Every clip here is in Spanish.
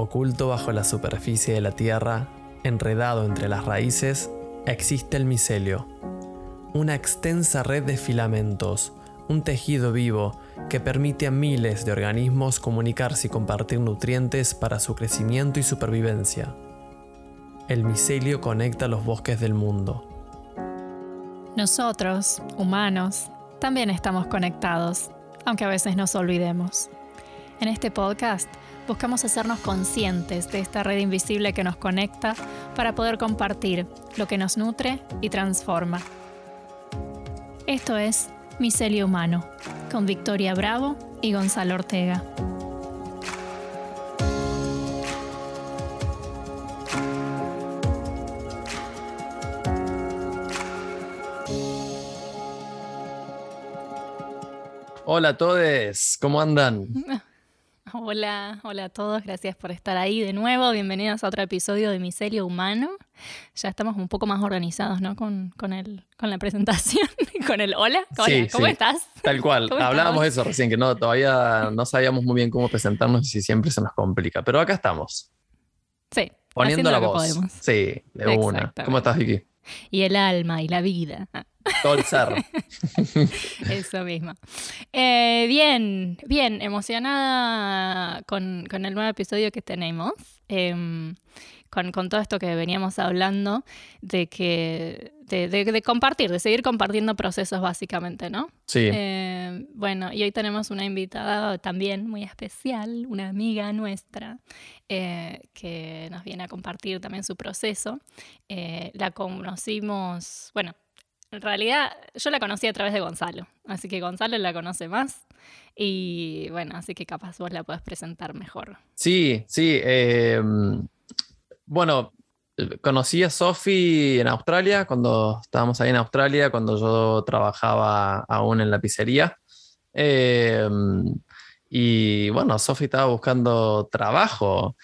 Oculto bajo la superficie de la Tierra, enredado entre las raíces, existe el micelio, una extensa red de filamentos, un tejido vivo que permite a miles de organismos comunicarse y compartir nutrientes para su crecimiento y supervivencia. El micelio conecta los bosques del mundo. Nosotros, humanos, también estamos conectados, aunque a veces nos olvidemos. En este podcast buscamos hacernos conscientes de esta red invisible que nos conecta para poder compartir lo que nos nutre y transforma. Esto es Micelio Humano, con Victoria Bravo y Gonzalo Ortega. Hola a todos, ¿cómo andan? Hola, hola a todos, gracias por estar ahí de nuevo. Bienvenidos a otro episodio de Micelio Humano. Ya estamos un poco más organizados, ¿no? Con, con, el, con la presentación, con el hola. Hola, ¿cómo estás? Tal cual, hablábamos de eso recién, que no, todavía no sabíamos muy bien cómo presentarnos y si siempre se nos complica, pero acá estamos. Sí. Poniendo la voz. Sí, de una. ¿Cómo estás, Vicky? Y el alma y la vida. Todo el cerro. Eso mismo. Eh, bien, bien, emocionada con, el nuevo episodio que tenemos. Em, con, todo esto que veníamos hablando, de que de, compartir, de seguir compartiendo procesos básicamente, ¿no? Sí. Em, bueno, y hoy tenemos una invitada también muy especial, una amiga nuestra, eh, que nos viene a compartir también su proceso. Eh, la conocimos, bueno, en realidad, yo la conocí a través de Gonzalo, así que Gonzalo la conoce más y bueno, así que capaz vos la puedes presentar mejor. Sí, sí. Bueno, conocí a Sofi en Australia, cuando estábamos ahí en Australia, cuando yo trabajaba aún en la pizzería. Em, y bueno, Sofi estaba buscando trabajo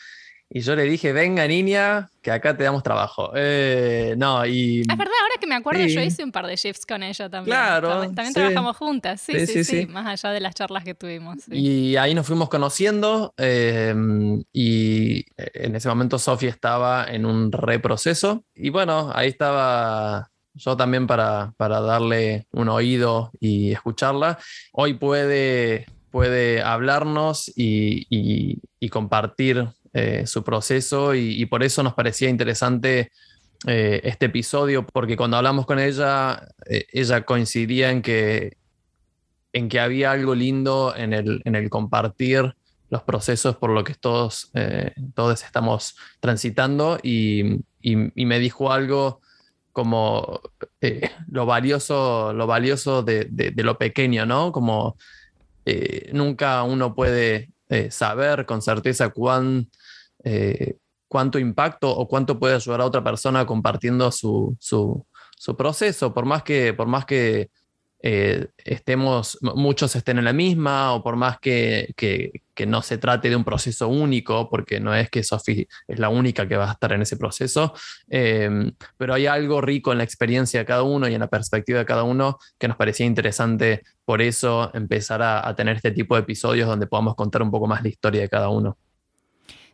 y yo le dije, venga niña, que acá te damos trabajo. Eh, no, y... Es verdad, ahora que me acuerdo, yo hice un par de shifts con ella también. Claro. También, trabajamos juntas, sí sí, sí más allá de las charlas que tuvimos. Y ahí nos fuimos conociendo em, y en ese momento Sofía estaba en un reproceso y bueno, ahí estaba yo también para, para darle un oído y escucharla. Hoy puede, puede hablarnos y, y compartir eh, su proceso y, por eso nos parecía interesante eh, este episodio, porque cuando hablamos con ella, eh, ella coincidía en que, en que había algo lindo en el, en el compartir los procesos por lo que todos, todos estamos transitando y, me dijo algo como lo valioso, lo valioso de, de, lo pequeño, ¿no? Como nunca uno puede saber con certeza cuán eh, cuánto impacto o cuánto puede ayudar a otra persona compartiendo su, proceso, por más que, por más que eh, estemos, muchos estén en la misma o por más que, no se trate de un proceso único, porque no es que Sophie es la única que va a estar en ese proceso, eh, pero hay algo rico en la experiencia de cada uno y en la perspectiva de cada uno que nos parecía interesante por eso empezar a tener este tipo de episodios donde podamos contar un poco más la historia de cada uno.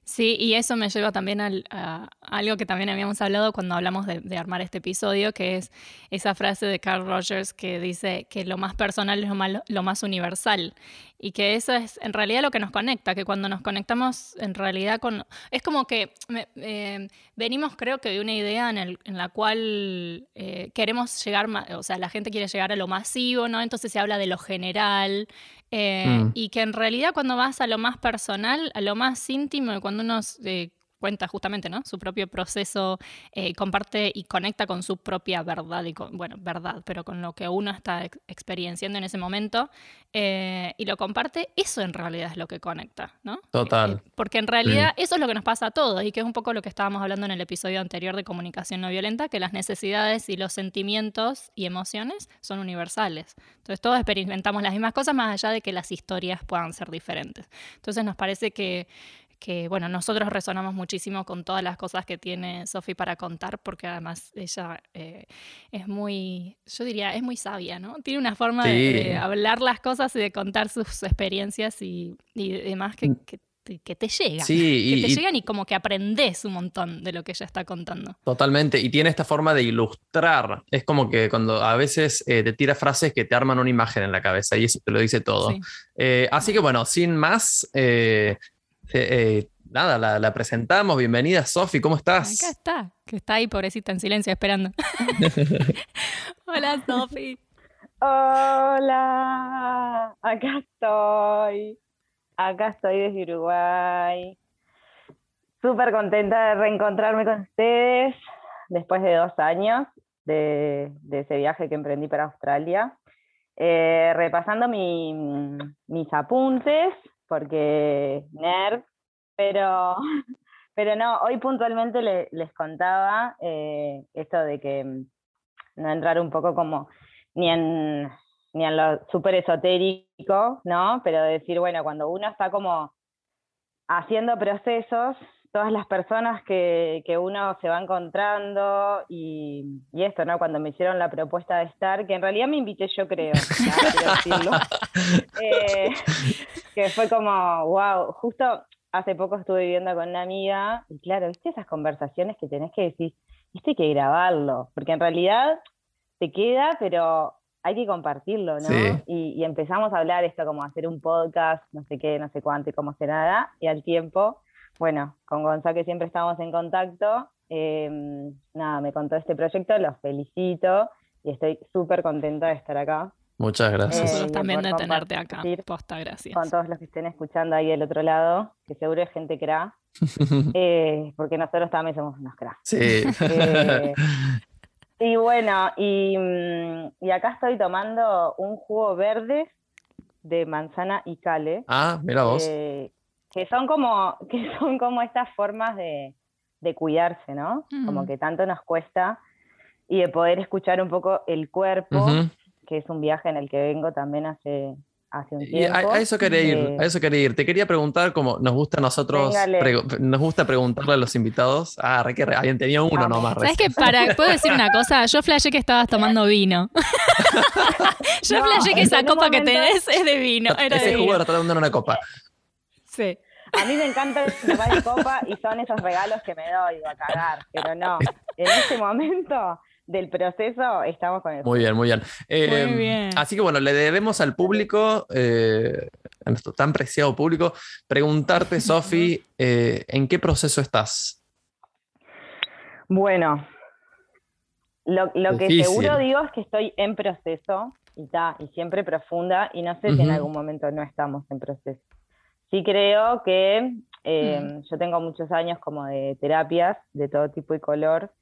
Sí, y eso me lleva también a algo que también habíamos hablado cuando hablamos de, armar este episodio, que es esa frase de Carl Rogers que dice que lo más personal es lo más, universal y que eso es en realidad lo que nos conecta, que cuando nos conectamos en realidad con... Es como que eh, venimos creo que de una idea en, la cual eh, queremos llegar, o sea, la gente quiere llegar a lo masivo, ¿no? Entonces se habla de lo general eh, mm. Y que en realidad cuando vas a lo más personal, a lo más íntimo, cuando uno eh, cuenta justamente ¿no? su propio proceso, eh, comparte y conecta con su propia verdad, y con, bueno, verdad, pero con lo que uno está experienciando en ese momento eh, y lo comparte, eso en realidad es lo que conecta, ¿no? Total. Eh, porque en realidad eso es lo que nos pasa a todos y que es un poco lo que estábamos hablando en el episodio anterior de comunicación no violenta, que las necesidades y los sentimientos y emociones son universales. Entonces todos experimentamos las mismas cosas más allá de que las historias puedan ser diferentes. Entonces nos parece que que bueno, nosotros resonamos muchísimo con todas las cosas que tiene Sofi para contar, porque además ella eh, es muy, yo diría, es muy sabia, ¿no? Tiene una forma de, hablar las cosas y de contar sus experiencias y, demás que, que te llegan. Sí, que te llegan y como que aprendes un montón de lo que ella está contando. Totalmente, y tiene esta forma de ilustrar. Es como que cuando a veces eh, te tira frases que te arman una imagen en la cabeza y eso te lo dice todo. Eh, así que bueno, sin más, eh, nada, la, presentamos. Bienvenida, Sofi, ¿cómo estás? Acá está, que está ahí, pobrecita, en silencio, esperando. Hola, Sofi. Hola, acá estoy. Acá estoy desde Uruguay. Súper contenta de reencontrarme con ustedes después de dos años de, ese viaje que emprendí para Australia. Eh, repasando mis apuntes, porque nerd, pero, pero no, hoy puntualmente les contaba eh, esto de que mm, no entrar un poco como ni en ni en lo súper esotérico, ¿no? Pero decir, bueno, cuando uno está como haciendo procesos, todas las personas que, uno se va encontrando y, esto, ¿no? Cuando me hicieron la propuesta de estar, que en realidad me invité yo creo, decirlo, eh, que fue como, wow, justo hace poco estuve viviendo con una amiga y claro, viste esas conversaciones que tenés que decir, hay que grabarlo, porque en realidad te queda, pero hay que compartirlo, ¿no? Y, empezamos a hablar esto como hacer un podcast, no sé qué, no sé cuánto y cómo se nada, y al tiempo, bueno, con Gonzalo que siempre estamos en contacto, em, nada, me contó este proyecto, los felicito y estoy súper contenta de estar acá. Muchas gracias. Nosotros también de tenerte acá. Posta, gracias. Con todos los que estén escuchando ahí del otro lado, que seguro es gente cra, eh, porque nosotros también somos unos cra. Sí. Eh, y bueno, mm, y, acá estoy tomando un jugo verde de manzana y cale. Ah, mira vos. Eh, que son como, que son como estas formas de, cuidarse, ¿no? Como mm. que tanto nos cuesta. Y de poder escuchar un poco el cuerpo, que es un viaje en el que vengo también hace, hace un tiempo. A, eso quería ir, a eso quería ir. Te quería preguntar, como nos gusta a nosotros, nos gusta preguntarle a los invitados. Ah, re que alguien tenía uno nomás. ¿Sabes que para, puedo decir una cosa? Yo flashé que estabas tomando vino. Yo no, que esa copa que tenés es de vino. Era Ese jugo lo está tomando en una copa. Sí. A mí me encanta tomar copa y son esos regalos que me doy a cagar, pero no. En este momento del proceso estamos con eso. Muy bien, muy bien. Eh, así que bueno, le debemos al público, eh, a nuestro tan preciado público, preguntarte, Sofi, eh, ¿en qué proceso estás? Bueno, lo, que seguro digo es que estoy en proceso y, y siempre profunda y no sé si en algún momento no estamos en proceso. Sí creo que mm. yo tengo muchos años como de terapias de todo tipo y color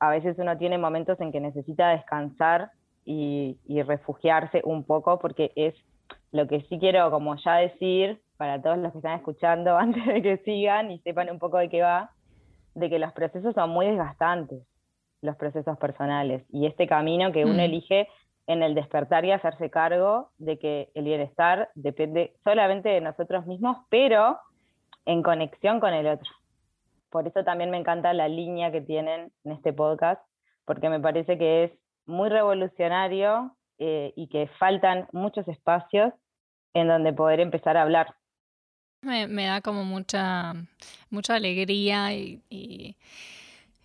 a veces uno tiene momentos en que necesita descansar y, refugiarse un poco, porque es lo que sí quiero como ya decir para todos los que están escuchando antes de que sigan y sepan un poco de qué va, de que los procesos son muy desgastantes, los procesos personales, y este camino que uno mm. elige en el despertar y hacerse cargo de que el bienestar depende solamente de nosotros mismos, pero en conexión con el otro. Por eso también me encanta la línea que tienen en este podcast, porque me parece que es muy revolucionario eh, y que faltan muchos espacios en donde poder empezar a hablar. Me, da como mucha, mucha alegría y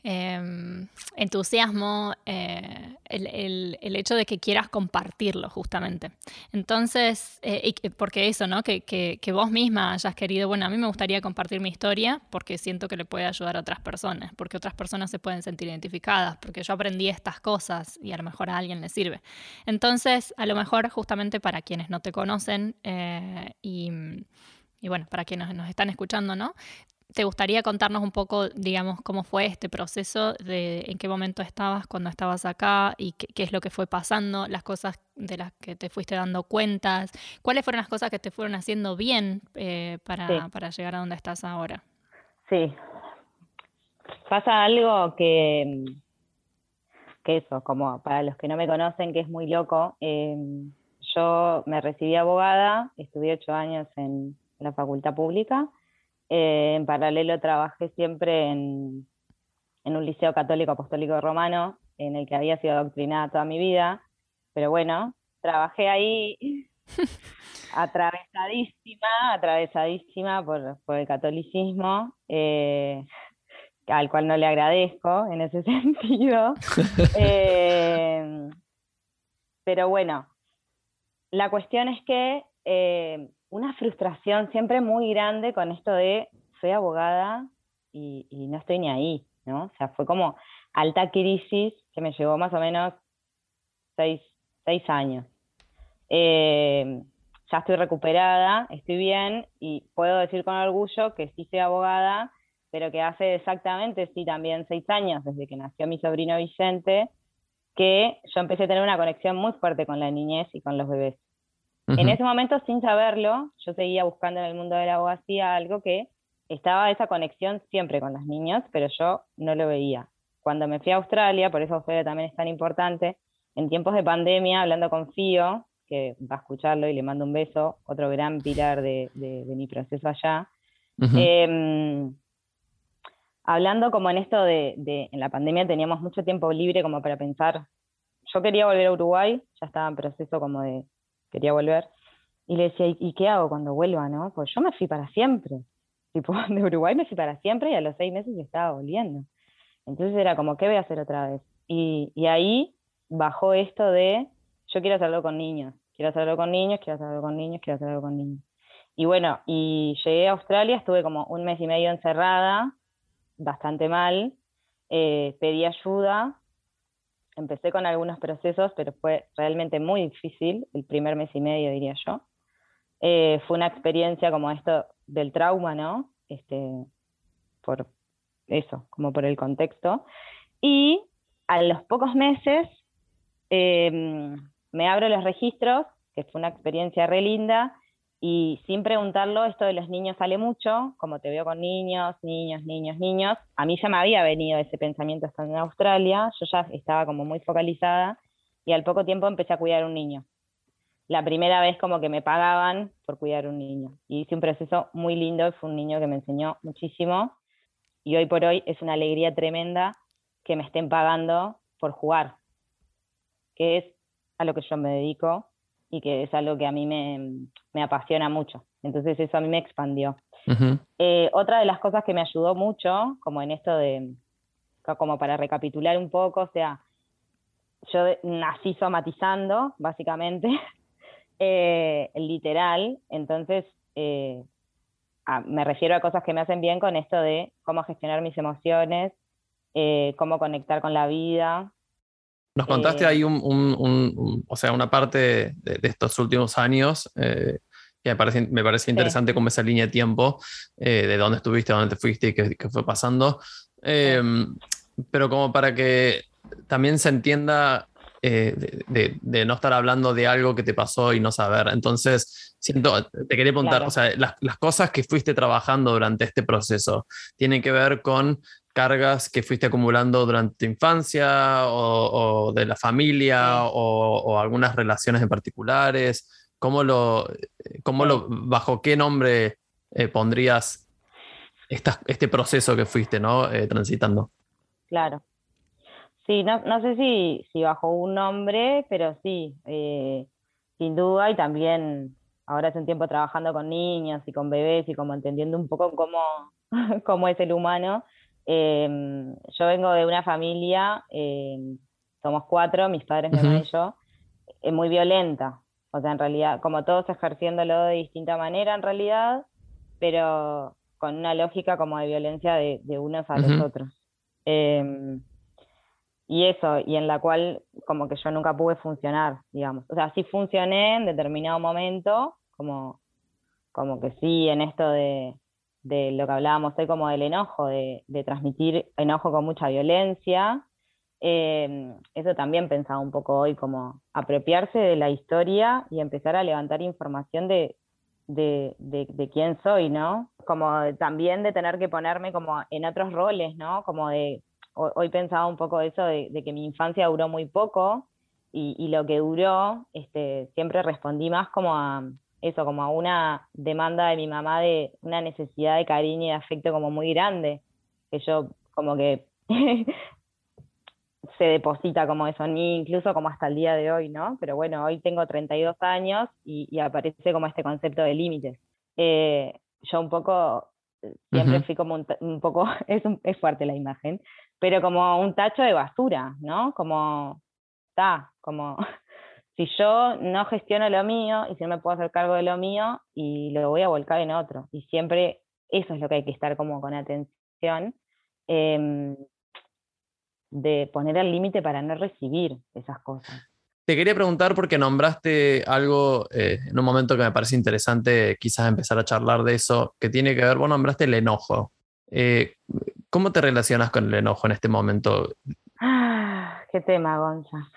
Em, entusiasmo, eh, el, el, hecho de que quieras compartirlo justamente. Entonces, eh, porque eso, ¿no? Que, que, vos misma hayas querido, bueno, a mí me gustaría compartir mi historia porque siento que le puede ayudar a otras personas, porque otras personas se pueden sentir identificadas, porque yo aprendí estas cosas y a lo mejor a alguien le sirve. Entonces, a lo mejor justamente para quienes no te conocen eh, y y bueno, para quienes nos están escuchando, ¿no? ¿Te gustaría contarnos un poco, digamos, cómo fue este proceso, de en qué momento estabas cuando estabas acá y qué, es lo que fue pasando, las cosas de las que te fuiste dando cuentas? ¿Cuáles fueron las cosas que te fueron haciendo bien eh, para, para llegar a donde estás ahora? Sí. Pasa algo que, que eso, como para los que no me conocen, que es muy loco. Eh, yo me recibí abogada, estudié ocho años en la facultad pública eh, en paralelo trabajé siempre en, un liceo católico apostólico romano, en el que había sido adoctrinada toda mi vida, pero bueno, trabajé ahí atravesadísima, atravesadísima por, el catolicismo, eh, al cual no le agradezco en ese sentido. Eh, pero bueno, la cuestión es que una frustración siempre muy grande con esto de soy abogada y, no estoy ni ahí, ¿no? O sea, fue como alta crisis que me llevó más o menos seis, años. Eh, ya estoy recuperada, estoy bien y puedo decir con orgullo que sí soy abogada, pero que hace exactamente, sí, también seis años, desde que nació mi sobrino Vicente, que yo empecé a tener una conexión muy fuerte con la niñez y con los bebés. En ese momento, sin saberlo, yo seguía buscando en el mundo de la abogacía algo que estaba esa conexión siempre con los niños, pero yo no lo veía. Cuando me fui a Australia, por eso Australia también es tan importante, en tiempos de pandemia, hablando con Fío, que va a escucharlo y le mando un beso, otro gran pilar de, mi proceso allá, em, hablando como en esto de, en la pandemia teníamos mucho tiempo libre como para pensar, yo quería volver a Uruguay, ya estaba en proceso como de, quería volver, y le decía, ¿y, qué hago cuando vuelva, no? Pues yo me fui para siempre, tipo, de Uruguay me fui para siempre y a los seis meses estaba volviendo. Entonces era como, ¿qué voy a hacer otra vez? Y, y ahí bajó esto de, yo quiero hacerlo con niños, quiero hacerlo con niños, quiero hacerlo con niños, quiero hacerlo con niños. Y bueno, y llegué a Australia, estuve como un mes y medio encerrada, bastante mal, eh, pedí ayuda, empecé con algunos procesos, pero fue realmente muy difícil, el primer mes y medio diría yo. Eh, fue una experiencia como esto del trauma, ¿no? Este, por eso, como por el contexto. Y a los pocos meses em, me abro los registros, que fue una experiencia re linda, y sin preguntarlo, esto de los niños sale mucho, como te veo con niños, niños, niños, niños. A mí ya me había venido ese pensamiento estando en Australia, yo ya estaba como muy focalizada y al poco tiempo empecé a cuidar un niño. La primera vez como que me pagaban por cuidar un niño. Y hice un proceso muy lindo, fue un niño que me enseñó muchísimo y hoy por hoy es una alegría tremenda que me estén pagando por jugar, que es a lo que yo me dedico y que es algo que a mí me, apasiona mucho. Entonces eso a mí me expandió. Eh, otra de las cosas que me ayudó mucho, como en esto de, como para recapitular un poco, o sea, yo nací somatizando, básicamente, eh, literal, entonces eh, me refiero a cosas que me hacen bien con esto de cómo gestionar mis emociones, cómo conectar con la vida, nos contaste ahí un, o sea, una parte de, estos últimos años eh, que me parece, me parece interesante como esa línea de tiempo eh, de dónde estuviste, dónde te fuiste y qué, fue pasando. Em, pero como para que también se entienda eh, de, no estar hablando de algo que te pasó y no saber. Entonces, siento, te quería preguntar, o sea, las, las, cosas que fuiste trabajando durante este proceso tienen que ver con cargas que fuiste acumulando durante tu infancia o, de la familia o, algunas relaciones en particulares? ¿Cómo lo, cómo lo, bajo qué nombre eh, pondrías este proceso que fuiste ¿no? Eh, transitando? Claro. Sí, no, no sé si, si, bajo un nombre, pero sí, eh, sin duda, y también ahora hace un tiempo trabajando con niños y con bebés y como entendiendo un poco cómo, cómo es el humano, Em, yo vengo de una familia, em, somos cuatro, mis padres, mi mamá y yo, eh, muy violenta. O sea, en realidad, como todos ejerciéndolo de distinta manera en realidad, pero con una lógica como de violencia de, unos a los otros. Em, y eso, y en la cual como que yo nunca pude funcionar, digamos. O sea, sí funcioné en determinado momento, como, como que sí, en esto de, de lo que hablábamos hoy como del enojo, de, transmitir enojo con mucha violencia. Eh, eso también pensaba un poco hoy, como apropiarse de la historia y empezar a levantar información de, de, quién soy, ¿no? Como también de tener que ponerme como en otros roles, ¿no? Como de, hoy pensaba un poco eso de, que mi infancia duró muy poco y, y lo que duró, este, siempre respondí más como a, eso, como a una demanda de mi mamá de una necesidad de cariño y de afecto como muy grande, que yo como que se deposita como eso, ni incluso como hasta el día de hoy, ¿no? Pero bueno, hoy tengo 32 años y, aparece como este concepto de límites. Eh, yo un poco, siempre fui como un, poco, es, es fuerte la imagen, pero como un tacho de basura, ¿no? Como, está, como si yo no gestiono lo mío y si no me puedo hacer cargo de lo mío y lo voy a volcar en otro. Y siempre eso es lo que hay que estar como con atención. Em, de poner el límite para no recibir esas cosas. Te quería preguntar porque nombraste algo eh, en un momento que me parece interesante, quizás empezar a charlar de eso, que tiene que ver, vos nombraste el enojo. Eh, ¿Cómo te relacionas con el enojo en este momento? Ah, qué tema, Gonza.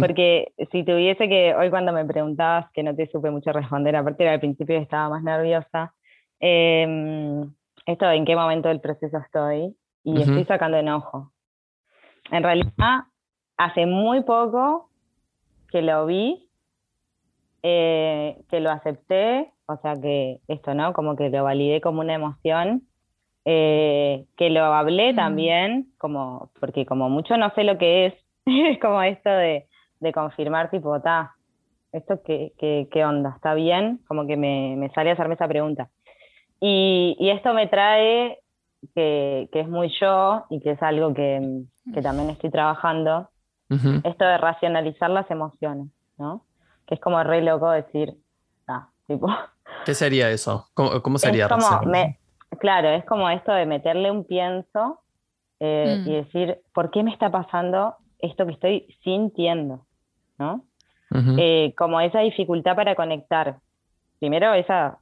Porque si tuviese que, hoy cuando me preguntabas, que no te supe mucho responder, aparte al principio estaba más nerviosa, em, esto en qué momento del proceso estoy y estoy sacando enojo. En realidad, hace muy poco que lo vi, eh, que lo acepté, o sea que esto, ¿no? Como que lo validé como una emoción, eh, que lo hablé también, como, porque como mucho no sé lo que es, es como esto de, confirmar, tipo, ta, ¿esto qué, qué, onda? ¿Está bien? Como que me, me sale a hacerme esa pregunta. Y, y esto me trae que, es muy yo y que es algo que, también estoy trabajando, esto de racionalizar las emociones, ¿no? Que es como re loco decir, ah, tipo... ¿Qué sería eso? ¿Cómo, sería? claro, es como esto de meterle un pienso eh, y mm. decir, ¿por qué me está pasando esto que estoy sintiendo? ¿no? Eh, como esa dificultad para conectar. Primero esa,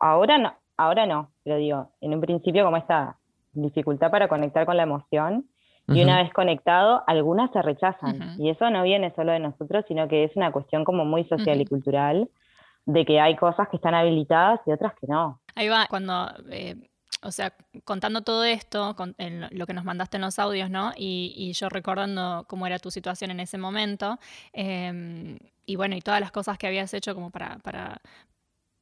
ahora no, ahora no, pero digo, en un principio como esta dificultad para conectar con la emoción, y una vez conectado, algunas se rechazan. Y eso no viene solo de nosotros, sino que es una cuestión como muy social y cultural, de que hay cosas que están habilitadas y otras que no. Ahí va, cuando, eh, o sea, contando todo esto, con, lo que nos mandaste en los audios, ¿no? Y, yo recordando cómo era tu situación en ese momento, em, y bueno, y todas las cosas que habías hecho como para, para,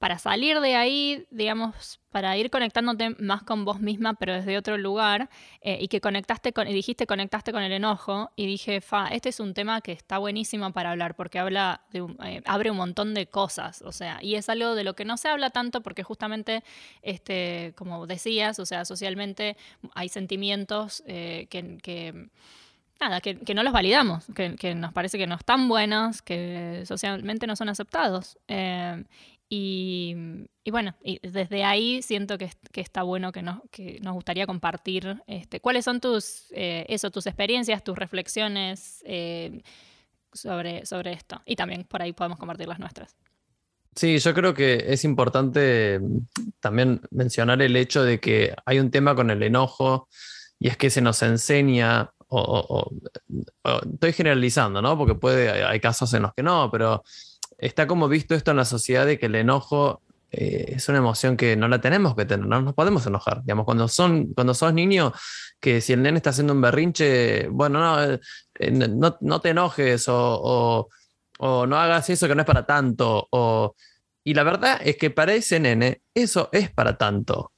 para salir de ahí, digamos, para ir conectándote más con vos misma, pero desde otro lugar, eh, y que conectaste con, y dijiste conectaste con el enojo, y dije, fa, este es un tema que está buenísimo para hablar, porque habla de, eh, abre un montón de cosas, o sea, y es algo de lo que no se habla tanto, porque justamente, este, como decías, o sea, socialmente hay sentimientos eh, que, nada, que, no los validamos, que, nos parece que no están buenos, que socialmente no son aceptados. Y, bueno, desde ahí siento que, está bueno que nos, que nos gustaría compartir este, cuáles son tus, eh, eso, tus experiencias, tus reflexiones eh, sobre, sobre esto. Y también por ahí podemos compartir las nuestras. Sí, yo creo que es importante también mencionar el hecho de que hay un tema con el enojo y es que se nos enseña, o, estoy generalizando, ¿no? Porque puede, hay casos en los que no, pero está como visto esto en la sociedad de que el enojo eh, es una emoción que no la tenemos que tener, no nos podemos enojar. Digamos, cuando, son, cuando sos niño, que si el nene está haciendo un berrinche, bueno, no, eh, no, te enojes o, no hagas eso que no es para tanto. y la verdad es que para ese nene eso es para tanto.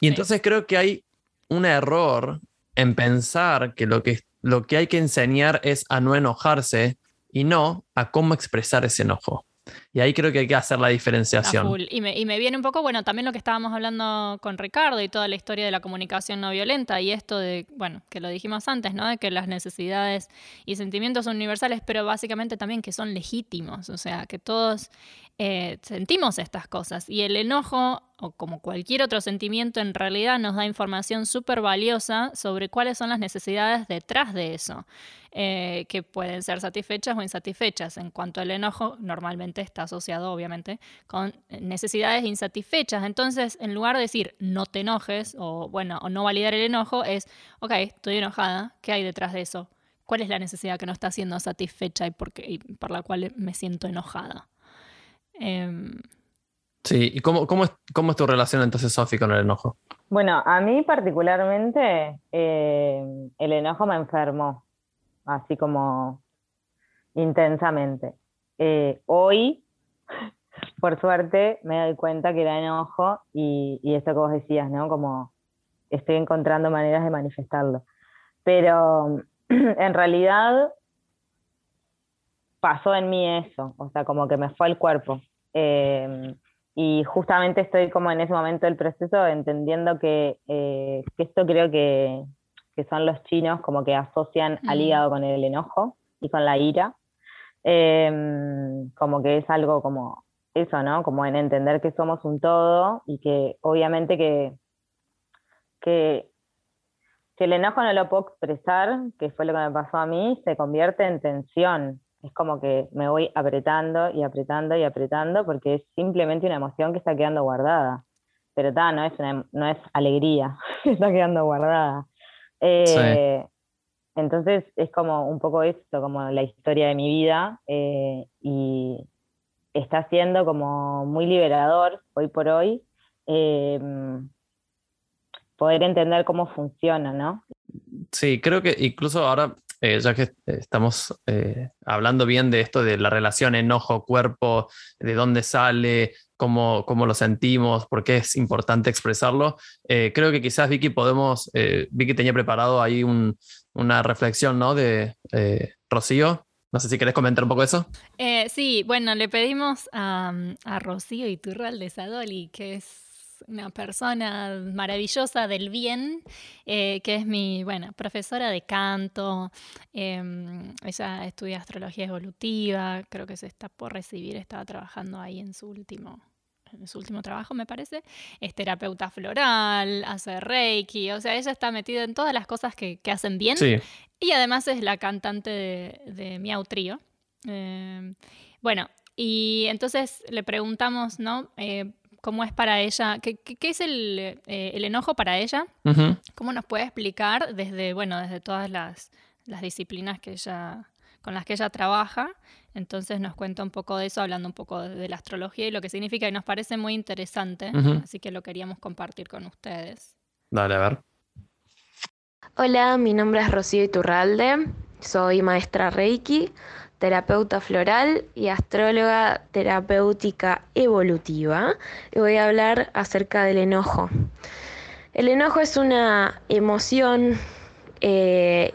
Y entonces creo que hay un error en pensar que lo que, lo que hay que enseñar es a no enojarse y no a cómo expresar ese enojo. Y ahí creo que hay que hacer la diferenciación. Y, me, y, me, viene un poco, bueno, también lo que estábamos hablando con Ricardo y toda la historia de la comunicación no violenta y esto de, bueno, que lo dijimos antes, ¿no? De que las necesidades y sentimientos son universales, pero básicamente también que son legítimos, o sea, que todos eh, sentimos estas cosas. Y el enojo, o como cualquier otro sentimiento, en realidad nos da información súper valiosa sobre cuáles son las necesidades detrás de eso, eh, que pueden ser satisfechas o insatisfechas. En cuanto al enojo, normalmente está asociado, obviamente, con necesidades insatisfechas. Entonces, en lugar de decir no te enojes, o bueno, o no validar el enojo, es, ok, estoy enojada, ¿qué hay detrás de eso? ¿Cuál es la necesidad que no está siendo satisfecha y por, y por la cual me siento enojada? Em, sí, ¿y cómo, cómo, es, cómo, es, tu relación entonces, Sofi, con el enojo? Bueno, a mí particularmente eh, el enojo me enfermó, así como intensamente. Eh, hoy, por suerte, me doy cuenta que era enojo y, y esto que vos decías, ¿no? Como estoy encontrando maneras de manifestarlo. Pero en realidad pasó en mí eso, o sea, como que me fue al cuerpo. Em, y justamente estoy como en ese momento del proceso entendiendo que, eh, que esto creo que, que, son los chinos como que asocian al hígado con el enojo y con la ira. Em, como que es algo como eso, ¿no? Como en entender que somos un todo y que obviamente que, que, que el enojo no lo puedo expresar, que fue lo que me pasó a mí, se convierte en tensión es como que me voy apretando y apretando y apretando porque es simplemente una emoción que está quedando guardada. Pero ta, no es, no es alegría, está quedando guardada. Eh, entonces es como un poco esto, como la historia de mi vida eh, y está siendo como muy liberador hoy por hoy eh, poder entender cómo funciona, ¿no? Sí, creo que incluso ahora eh, ya que estamos hablando bien de esto, de la relación enojo-cuerpo, de dónde sale, cómo, cómo, lo sentimos, por qué es importante expresarlo, creo que quizás Vicky podemos, Vicky tenía preparado ahí una reflexión, ¿no? De Rocío. No sé si querés comentar un poco eso. sí, bueno, le pedimos a, a Rocío Iturral Sadoli, que es una persona maravillosa del bien, eh, que es mi, bueno, profesora de canto. Em, ella estudia astrología evolutiva, creo que se está por recibir, estaba trabajando ahí en su último su último trabajo, me parece, es terapeuta floral, hace reiki, o sea, ella está metida en todas las cosas que, hacen bien. Y además es la cantante de, de Miau Trío. Em, bueno, y entonces le preguntamos, ¿no? Eh, cómo es para ella, qué, es el, eh, el, enojo para ella, cómo nos puede explicar desde, bueno, desde todas las, las, disciplinas que ella, con las que ella trabaja. Entonces nos cuenta un poco de eso, hablando un poco de, la astrología y lo que significa, y nos parece muy interesante, así que lo queríamos compartir con ustedes. Dale, a ver. Hola, mi nombre es Rocío Iturralde, soy maestra Reiki terapeuta floral y astróloga terapéutica evolutiva. Y voy a hablar acerca del enojo. El enojo es una emoción eh,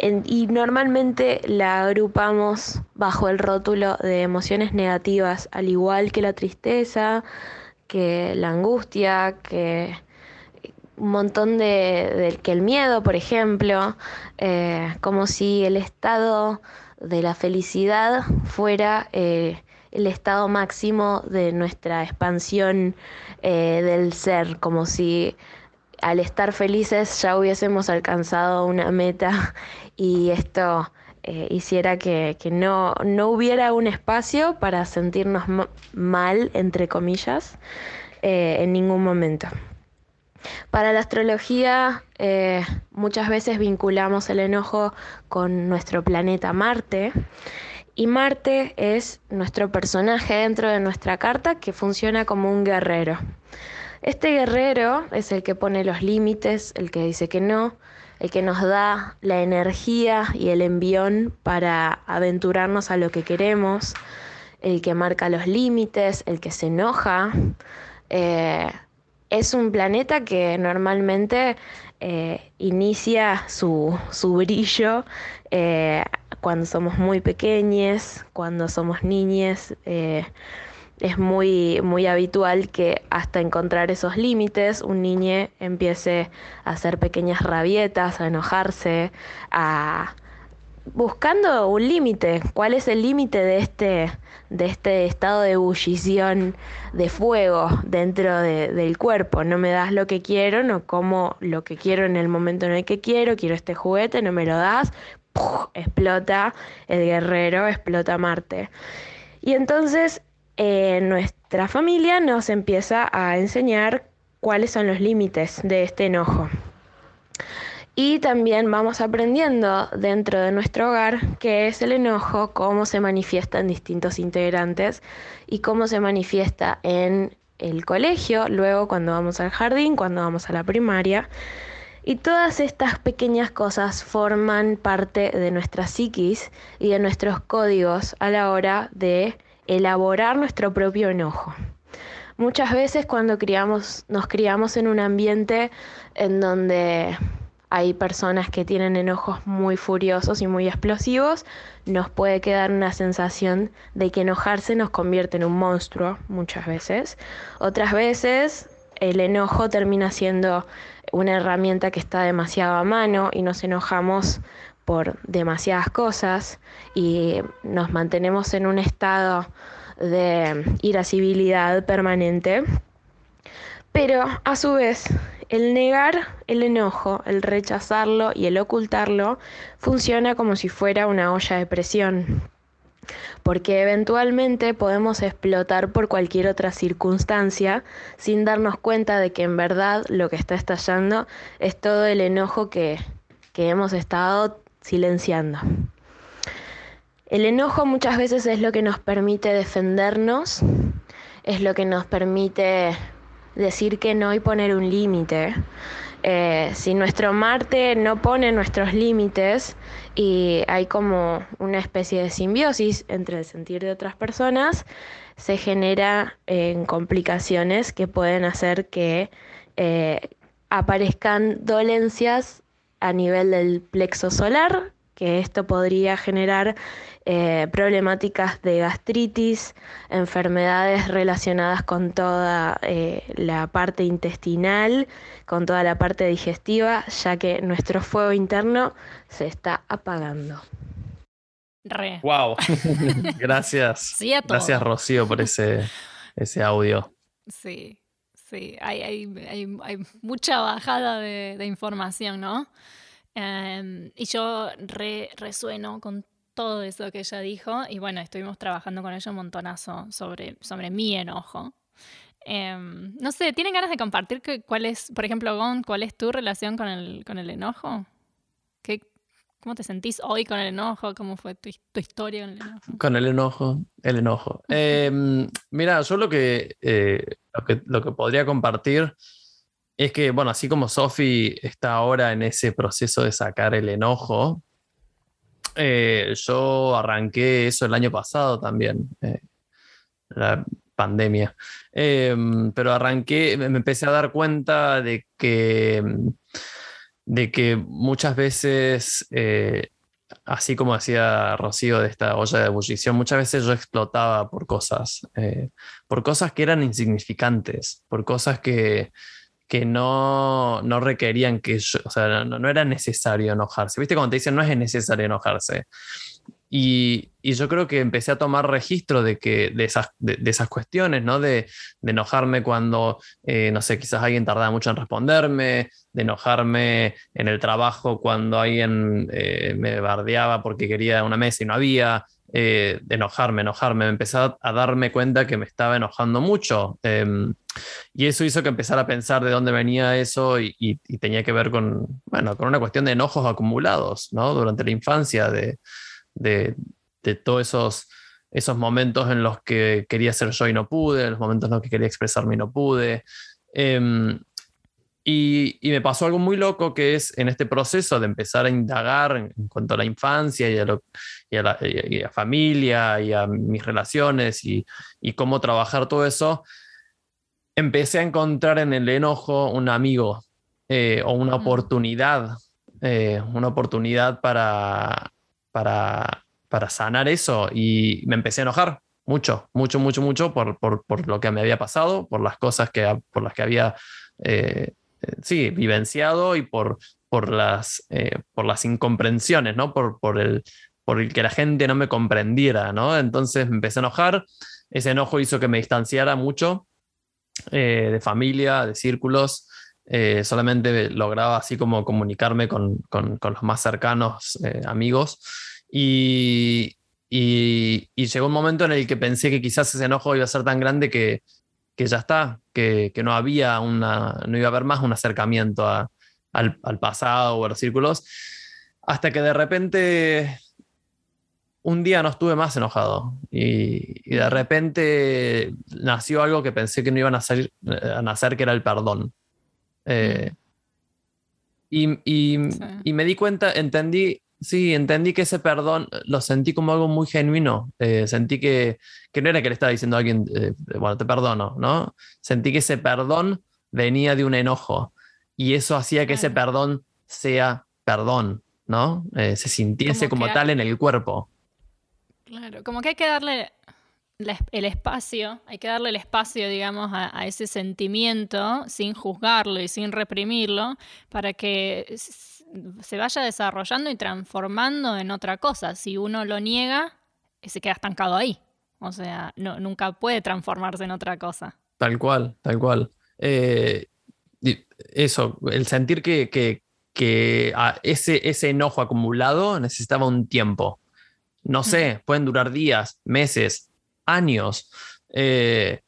y normalmente la agrupamos bajo el rótulo de emociones negativas, al igual que la tristeza, que la angustia, que un montón de, que el miedo, por ejemplo, eh, como si el estado de la felicidad fuera eh, el estado máximo de nuestra expansión eh, del ser, como si al estar felices ya hubiésemos alcanzado una meta y esto eh, hiciera que, no, no, hubiera un espacio para sentirnos mal, entre comillas, en ningún momento. Para la astrología eh, muchas veces vinculamos el enojo con nuestro planeta Marte y Marte es nuestro personaje dentro de nuestra carta que funciona como un guerrero. Este guerrero es el que pone los límites, el que dice que no, el que nos da la energía y el envión para aventurarnos a lo que queremos, el que marca los límites, el que se enoja. Eh, es un planeta que normalmente eh, inicia su, brillo eh, cuando somos muy pequeños, cuando somos niñes. Es muy, muy habitual que hasta encontrar esos límites un niño empiece a hacer pequeñas rabietas, a enojarse, a buscando un límite. ¿Cuál es el límite de este, de este estado de ebullición, de fuego dentro del cuerpo? No me das lo que quiero, no como lo que quiero en el momento en el que quiero, quiero este juguete, no me lo das, explota el guerrero, explota Marte. Y entonces eh, nuestra familia nos empieza a enseñar cuáles son los límites de este enojo. Y también vamos aprendiendo dentro de nuestro hogar qué es el enojo, cómo se manifiesta en distintos integrantes y cómo se manifiesta en el colegio, luego cuando vamos al jardín, cuando vamos a la primaria. Y todas estas pequeñas cosas forman parte de nuestra psiquis y de nuestros códigos a la hora de elaborar nuestro propio enojo. Muchas veces cuando criamos, nos criamos en un ambiente en donde hay personas que tienen enojos muy furiosos y muy explosivos, nos puede quedar una sensación de que enojarse nos convierte en un monstruo muchas veces. Otras veces el enojo termina siendo una herramienta que está demasiado a mano y nos enojamos por demasiadas cosas y nos mantenemos en un estado de irascibilidad permanente. Pero a su vez el negar el enojo, el rechazarlo y el ocultarlo funciona como si fuera una olla de presión, porque eventualmente podemos explotar por cualquier otra circunstancia sin darnos cuenta de que en verdad lo que está estallando es todo el enojo que, que hemos estado silenciando. El enojo muchas veces es lo que nos permite defendernos, es lo que nos permite decir que no y poner un límite. Eh, si nuestro Marte no pone nuestros límites y hay como una especie de simbiosis entre el sentir de otras personas, se genera en complicaciones que pueden hacer que eh, aparezcan dolencias a nivel del plexo solar, que esto podría generar eh, problemáticas de gastritis, enfermedades relacionadas con toda eh, la parte intestinal, con toda la parte digestiva, ya que nuestro fuego interno se está apagando. Re. Wow. Gracias. Sí a todo. Gracias, Rocío, por ese, ese audio. Sí, sí. Hay, hay, hay, mucha bajada de, de información, ¿no? Em, y yo re, resueno con todo eso que ella dijo. Y bueno, estuvimos trabajando con ella un montonazo sobre, sobre mi enojo. Em, no sé, ¿tienen ganas de compartir que, cuál es, por ejemplo, Gon, cuál es tu relación con el, con el enojo? ¿Qué, ¿Cómo te sentís hoy con el enojo? ¿Cómo fue tu, tu historia con el enojo? Con el enojo, el enojo. Em, mira, yo lo que, eh, lo que, lo que podría compartir es que, bueno, así como Sophie está ahora en ese proceso de sacar el enojo, eh, yo arranqué eso el año pasado también, eh, la pandemia. Eh, pero arranqué, me empecé a dar cuenta de que, de que muchas veces, eh, así como decía Rocío de esta olla de ebullición, muchas veces yo explotaba por cosas, eh, por cosas que eran insignificantes, por cosas que que no, no requerían que yo, o sea, no, no, era necesario enojarse. ¿Viste? Cuando te dicen no es necesario enojarse. Y, y yo creo que empecé a tomar registro de, que, de, esas, de, de esas cuestiones, ¿no? De, de enojarme cuando, eh, no sé, quizás alguien tardaba mucho en responderme, de enojarme en el trabajo cuando alguien eh, me bardeaba porque quería una mesa y no había, eh, de enojarme, enojarme. Me empecé a, darme cuenta que me estaba enojando mucho. Eh, y eso hizo que empezara a pensar de dónde venía eso y, y, y, tenía que ver con, bueno, con una cuestión de enojos acumulados, ¿no? Durante la infancia, de, de, de todos esos, esos momentos en los que quería ser yo y no pude, los momentos en los que quería expresarme y no pude. Eh, y, y, me pasó algo muy loco que es en este proceso de empezar a indagar en, en cuanto a la infancia y a, lo, y a, la y a familia y a mis relaciones y, y, cómo trabajar todo eso, empecé a encontrar en el enojo un amigo eh, o una oportunidad, eh, una oportunidad para, para, para sanar eso y me empecé a enojar mucho, mucho, mucho, mucho por, por, por lo que me había pasado, por las cosas que, por las que había eh, sí, vivenciado y por, por, las, eh, por las incomprensiones, ¿no? Por, por, el, por el que la gente no me comprendiera, ¿no? Entonces me empecé a enojar, ese enojo hizo que me distanciara mucho eh, de familia, de círculos, eh, solamente lograba así como comunicarme con, con, con los más cercanos eh, amigos y, y, y, llegó un momento en el que pensé que quizás ese enojo iba a ser tan grande que, que ya está, que, que, no había una, no iba a haber más un acercamiento a, al, al, pasado o a los círculos, hasta que de repente un día no estuve más enojado y, y de repente nació algo que pensé que no iba a nacer, a nacer que era el perdón. Eh, y, y, sí. y, me di cuenta, entendí, sí, entendí que ese perdón lo sentí como algo muy genuino. Eh, sentí que, que, no era que le estaba diciendo a alguien, eh, bueno, te perdono, ¿no? Sentí que ese perdón venía de un enojo y eso hacía que ese perdón sea perdón, ¿no? Eh, se sintiese como, tal en el cuerpo. Claro, como que hay que darle el espacio, hay que darle el espacio, digamos, a, ese sentimiento sin juzgarlo y sin reprimirlo para que se vaya desarrollando y transformando en otra cosa. Si uno lo niega, se queda estancado ahí. O sea, no, nunca puede transformarse en otra cosa. Tal cual, tal cual. Eh, eso, el sentir que, que, ese, ese enojo acumulado necesitaba un tiempo. No sé, pueden durar días, meses, años, eh,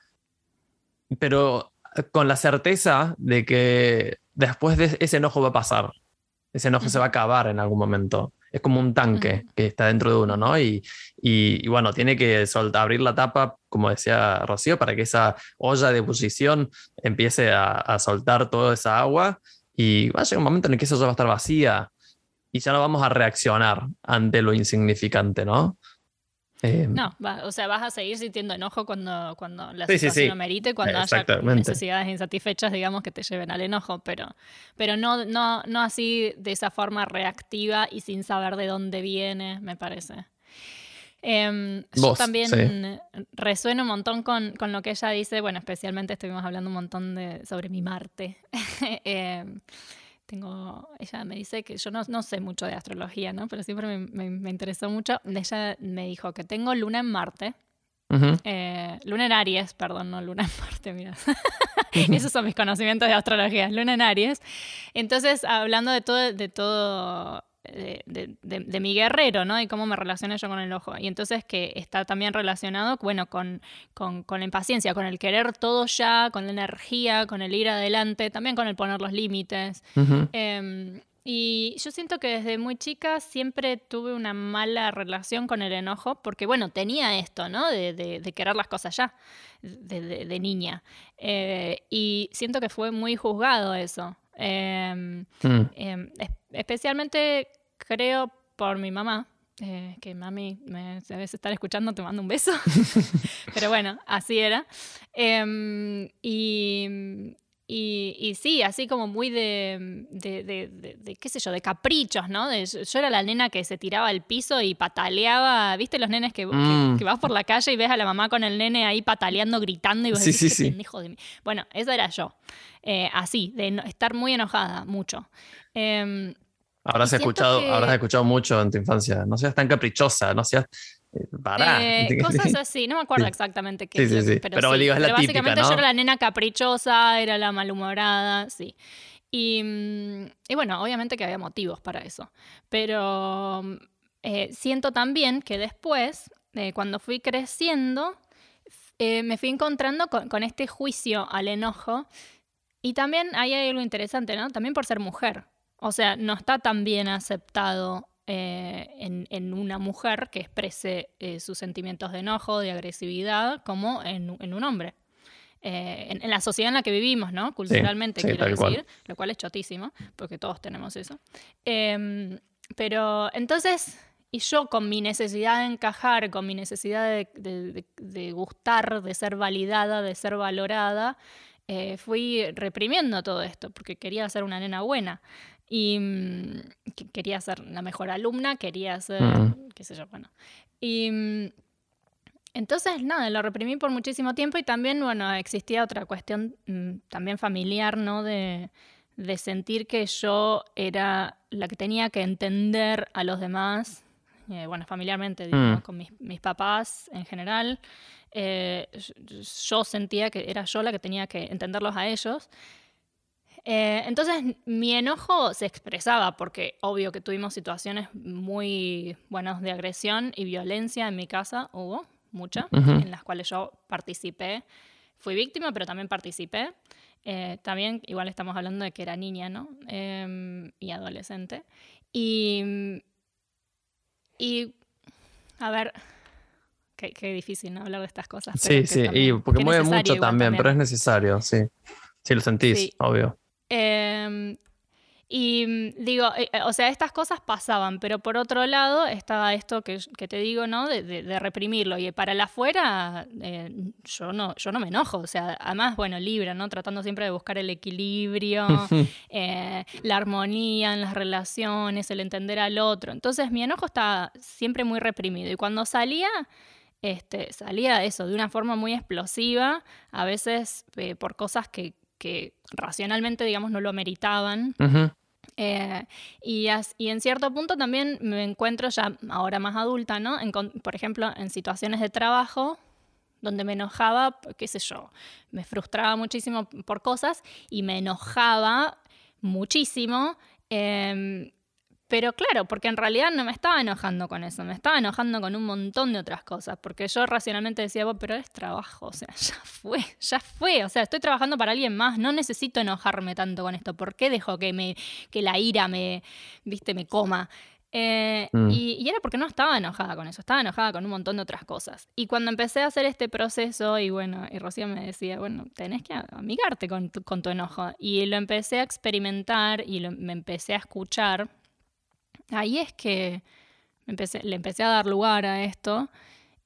pero con la certeza de que después de ese enojo va a pasar, ese enojo se va a acabar en algún momento. Es como un tanque que está dentro de uno, ¿no? Y, y, bueno, tiene que soltar, abrir la tapa, como decía Rocío, para que esa olla de ebullición empiece a, a soltar toda esa agua y va a llegar un momento en el que esa olla va a estar vacía y ya no vamos a reaccionar ante lo insignificante, ¿no? Eh, no, o sea, vas a seguir sintiendo enojo cuando, cuando la situación lo merite, cuando haya necesidades insatisfechas, digamos, que te lleven al enojo, pero, pero no, no, no así de esa forma reactiva y sin saber de dónde viene, me parece. Em, yo también resueno un montón con, con, lo que ella dice, bueno, especialmente estuvimos hablando un montón de, sobre mi Marte. eh, tengo, ella me dice que yo no, no, sé mucho de astrología, ¿no? Pero siempre me, me, interesó mucho. Ella me dijo que tengo luna en Marte. Eh, luna en Aries, perdón, no luna en Marte, mira. Esos son mis conocimientos de astrología, luna en Aries. Entonces, hablando de todo, de todo de, mi guerrero, ¿no? Y cómo me relaciono yo con el ojo. Y entonces que está también relacionado, bueno, con, con, la impaciencia, con el querer todo ya, con la energía, con el ir adelante, también con el poner los límites. Em, y yo siento que desde muy chica siempre tuve una mala relación con el enojo, porque bueno, tenía esto, ¿no? De, querer las cosas ya, de, niña. Eh, y siento que fue muy juzgado eso. Em, mm. em, especialmente creo por mi mamá, eh, que mami me debes estar escuchando, te mando un beso. Pero bueno, así era. Em, y, y, sí, así como muy de, de, qué sé yo, de caprichos, ¿no? yo era la nena que se tiraba al piso y pataleaba, ¿viste los nenes que, mm. que, vas por la calle y ves a la mamá con el nene ahí pataleando, gritando y vos sí, decís, sí, pendejo de mí? Bueno, esa era yo. Eh, así, de estar muy enojada, mucho. Eh, habrás, escuchado, habrás escuchado mucho en tu infancia, no seas tan caprichosa, no seas Eh, cosas así, no me acuerdo exactamente qué. Sí, sí, sí. Pero, digo, es la básicamente yo era la nena caprichosa, era la malhumorada, sí. Y, mm, y bueno, obviamente que había motivos para eso. Pero eh, siento también que después, eh, cuando fui creciendo, me fui encontrando con, con, este juicio al enojo. Y también ahí hay algo interesante, ¿no? También por ser mujer. O sea, no está tan bien aceptado eh, en, una mujer que exprese eh, sus sentimientos de enojo, de agresividad, como en, un hombre. Eh, en, la sociedad en la que vivimos, ¿no? Culturalmente, quiero decir, lo cual es chotísimo, porque todos tenemos eso. Em, pero entonces, y yo con mi necesidad de encajar, con mi necesidad de, gustar, de ser validada, de ser valorada, fui reprimiendo todo esto, porque quería ser una nena buena. Y mm, quería ser la mejor alumna, quería ser, mm. qué sé yo, bueno. Y mm, entonces, nada, lo reprimí por muchísimo tiempo y también, bueno, existía otra cuestión también familiar, ¿no? De, de sentir que yo era la que tenía que entender a los demás, eh, bueno, familiarmente, digo, con mis, mis, papás en general. Eh, yo sentía que era yo la que tenía que entenderlos a ellos. Eh, entonces mi enojo se expresaba porque obvio que tuvimos situaciones muy buenas de agresión y violencia en mi casa, hubo muchas, en las cuales yo participé. Fui víctima, pero también participé. Eh, también, igual estamos hablando de que era niña, ¿no? Em, y adolescente. Y, y, a ver, qué, difícil ¿no? hablar de estas cosas. Sí, sí, y porque mueve mucho también, pero es necesario, sí. Sí, lo sentís, obvio. Em, Y mm, digo, eh, eh, o sea, estas cosas pasaban, pero por otro lado estaba esto que, te digo, ¿no? De, reprimirlo. Y para el afuera, eh, yo, no, yo no me enojo. O sea, además, bueno, Libra, ¿no? Tratando siempre de buscar el equilibrio, la armonía en las relaciones, el entender al otro. Entonces, mi enojo estaba siempre muy reprimido. Y cuando salía, este, salía eso de una forma muy explosiva, a veces por cosas que, que racionalmente, digamos, no lo meritaban. Eh, y, y, en cierto punto también me encuentro ya ahora más adulta, ¿no? por ejemplo, en situaciones de trabajo donde me enojaba, qué sé yo, me frustraba muchísimo por cosas y me enojaba muchísimo. Em, pero claro, porque en realidad no me estaba enojando con eso, me estaba enojando con un montón de otras cosas, porque yo racionalmente decía, pero es trabajo, o sea, ya fue, ya fue, o sea, estoy trabajando para alguien más, no necesito enojarme tanto con esto, ¿por qué dejo que, me, que la ira me, viste, me coma? Eh, mm. y, era porque no estaba enojada con eso, estaba enojada con un montón de otras cosas. Y cuando empecé a hacer este proceso, y bueno, y Rocío me decía, bueno, tenés que amigarte con tu, con tu enojo. Y lo empecé a experimentar y me empecé a escuchar ahí es que le empecé a dar lugar a esto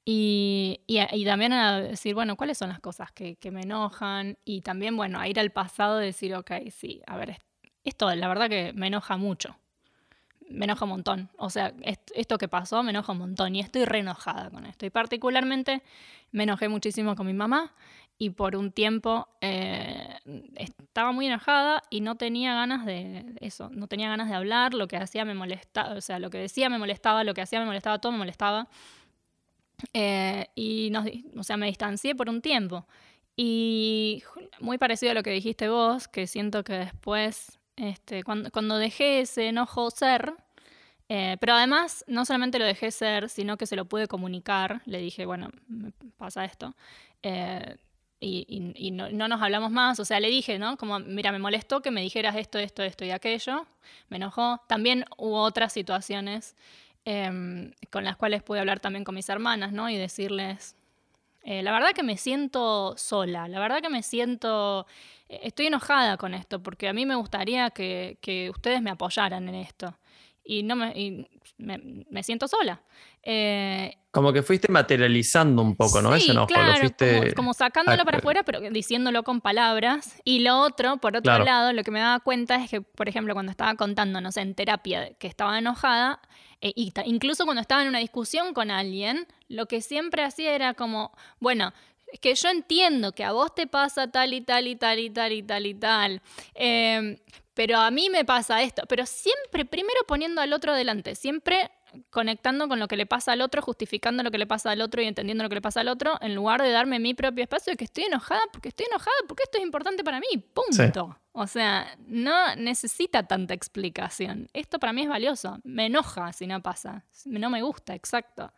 y, también a decir, bueno, ¿cuáles son las cosas que, me enojan? Y también, bueno, a ir al pasado y decir, ok, sí, a ver, esto la verdad que me enoja mucho. Me enoja un montón. O sea, esto que pasó me enoja un montón y estoy re enojada con esto. Y particularmente me enojé muchísimo con mi mamá y por un tiempo eh, estaba muy enojada y no tenía ganas de eso, no tenía ganas de hablar, lo que hacía me molestaba, o sea, lo que decía me molestaba, lo que hacía me molestaba, todo me molestaba. Eh, y no, o sea, me distancié por un tiempo. Y muy parecido a lo que dijiste vos, que siento que después, este, cuando, cuando dejé ese enojo ser, eh, pero además, no solamente lo dejé ser, sino que se lo pude comunicar. Le dije, bueno, me pasa esto y, no, nos hablamos más. O sea, le dije, ¿no? Como, mira, me molestó que me dijeras esto, esto, esto y aquello. Me enojó. También hubo otras situaciones em, con las cuales pude hablar también con mis hermanas, ¿no? Y decirles, eh, la verdad que me siento sola, la verdad que me siento, eh, estoy enojada con esto, porque a mí me gustaría que, que ustedes me apoyaran en esto y, no me, me, siento sola. Eh, como que fuiste materializando un poco, ¿no? Ese enojo. Claro, como, sacándolo para afuera, pero diciéndolo con palabras. Y lo otro, por otro lado, lo que me daba cuenta es que, por ejemplo, cuando estaba contando, no sé, en terapia, que estaba enojada, e incluso cuando estaba en una discusión con alguien, lo que siempre hacía era como, bueno, es que yo entiendo que a vos te pasa tal y tal y tal y tal y tal y tal. Eh, pero a mí me pasa esto, pero siempre primero poniendo al otro delante, siempre conectando con lo que le pasa al otro, justificando lo que le pasa al otro y entendiendo lo que le pasa al otro, en lugar de darme mi propio espacio de que estoy enojada porque estoy enojada, porque esto es importante para mí, punto. O sea, no necesita tanta explicación. Esto para mí es valioso, me enoja si no pasa, no me gusta, exacto.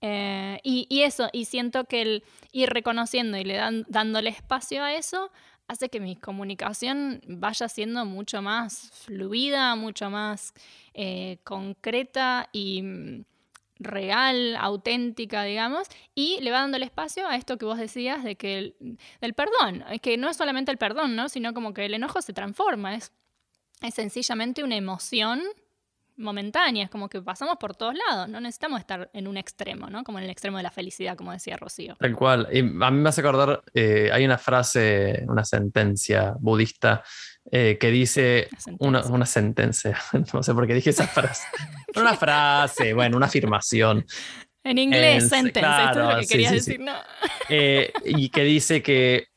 Eh, y, eso, y siento que el ir reconociendo y le dan, dándole espacio a eso, hace que mi comunicación vaya siendo mucho más fluida, mucho más eh, concreta y mm, real, auténtica, digamos, y le va dando el espacio a esto que vos decías de que el, del perdón, que no es solamente el perdón, ¿no? sino como que el enojo se transforma, es, es sencillamente una emoción momentáneas, como que pasamos por todos lados, no necesitamos estar en un extremo, ¿no? Como en el extremo de la felicidad, como decía Rocío. Tal cual. Y a mí me hace acordar, eh, hay una frase, una sentencia budista eh, que dice una, una, sentencia, no sé por qué dije esa frase, una frase, bueno, una afirmación. En inglés, sentencia, esto es lo que quería decir, ¿no? Eh, y que dice que